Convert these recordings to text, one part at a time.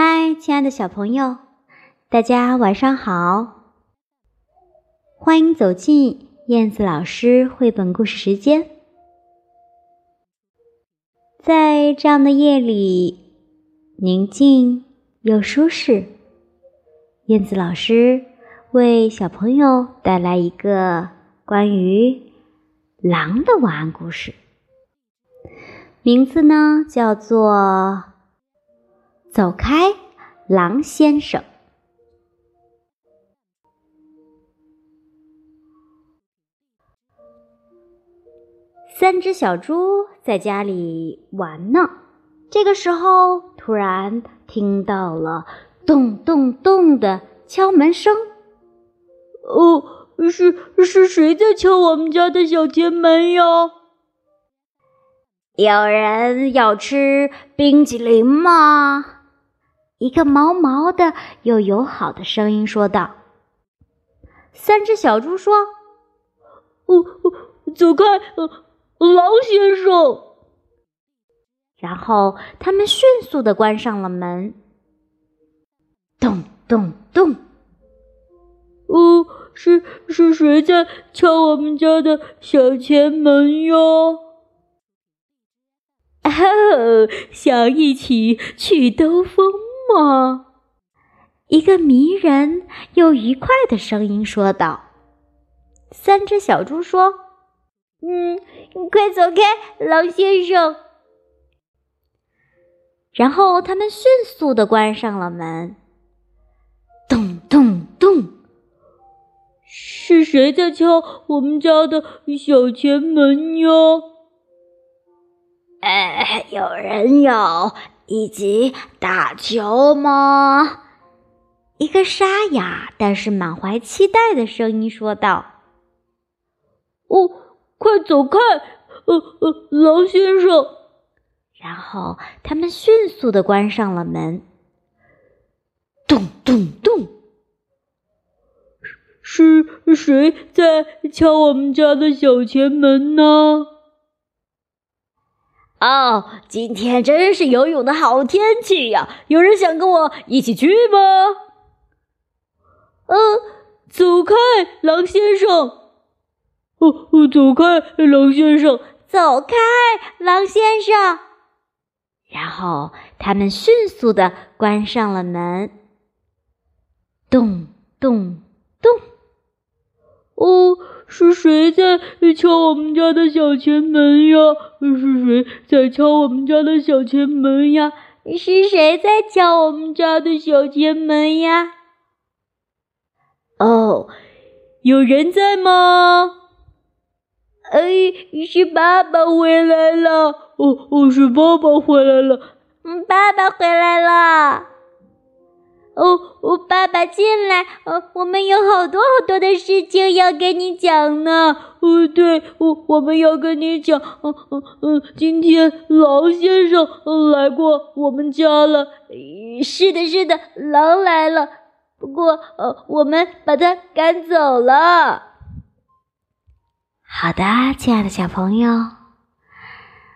嗨，亲爱的小朋友，大家晚上好！欢迎走进燕子老师绘本故事时间。在这样的夜里，宁静又舒适，燕子老师为小朋友带来一个关于狼的晚安故事，名字呢叫做。走开，狼先生。三只小猪在家里玩呢，这个时候突然听到了咚咚咚的敲门声。哦，是是谁在敲我们家的小前门呀？有人要吃冰淇淋吗？一个毛毛的又友好的声音说道：“三只小猪说，哦，走开，狼先生。”然后他们迅速的关上了门。咚咚咚！哦，是是谁在敲我们家的小前门哟？哦，想一起去兜风。么，一个迷人又愉快的声音说道：“三只小猪说，嗯，你快走开，狼先生。”然后他们迅速的关上了门。咚咚咚！是谁在敲我们家的小前门呀？哎，有人要。以及打球吗？一个沙哑但是满怀期待的声音说道：“哦，快走开，呃呃，狼先生。”然后他们迅速的关上了门。咚咚咚！是谁在敲我们家的小前门呢？哦，今天真是游泳的好天气呀！有人想跟我一起去吗？嗯，走开，狼先生！哦哦，走开，狼先生！走开，狼先生！然后他们迅速的关上了门。咚咚咚！哦。是谁在敲我们家的小前门呀？是谁在敲我们家的小前门呀？是谁在敲我们家的小前门呀？哦，有人在吗？哎，是爸爸回来了。哦哦，是爸爸回来了。嗯，爸爸回来了。哦，我爸爸进来，呃，我们有好多好多的事情要跟你讲呢。哦，对，我我们要跟你讲，嗯嗯嗯，今天狼先生来过我们家了。是的，是的，狼来了，不过呃，我们把他赶走了。好的，亲爱的小朋友，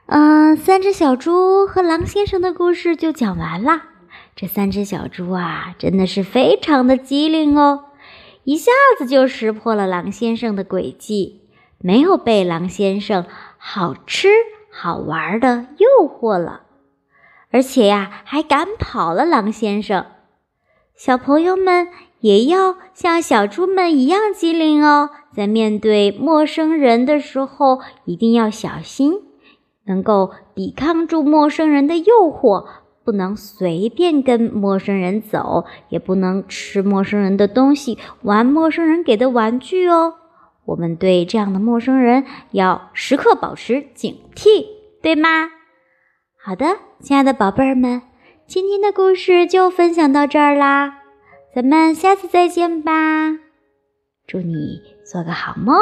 嗯，三只小猪和狼先生的故事就讲完了。这三只小猪啊，真的是非常的机灵哦，一下子就识破了狼先生的诡计，没有被狼先生好吃好玩的诱惑了，而且呀，还赶跑了狼先生。小朋友们也要像小猪们一样机灵哦，在面对陌生人的时候，一定要小心，能够抵抗住陌生人的诱惑。不能随便跟陌生人走，也不能吃陌生人的东西，玩陌生人给的玩具哦。我们对这样的陌生人要时刻保持警惕，对吗？好的，亲爱的宝贝儿们，今天的故事就分享到这儿啦，咱们下次再见吧。祝你做个好梦，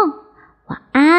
晚安。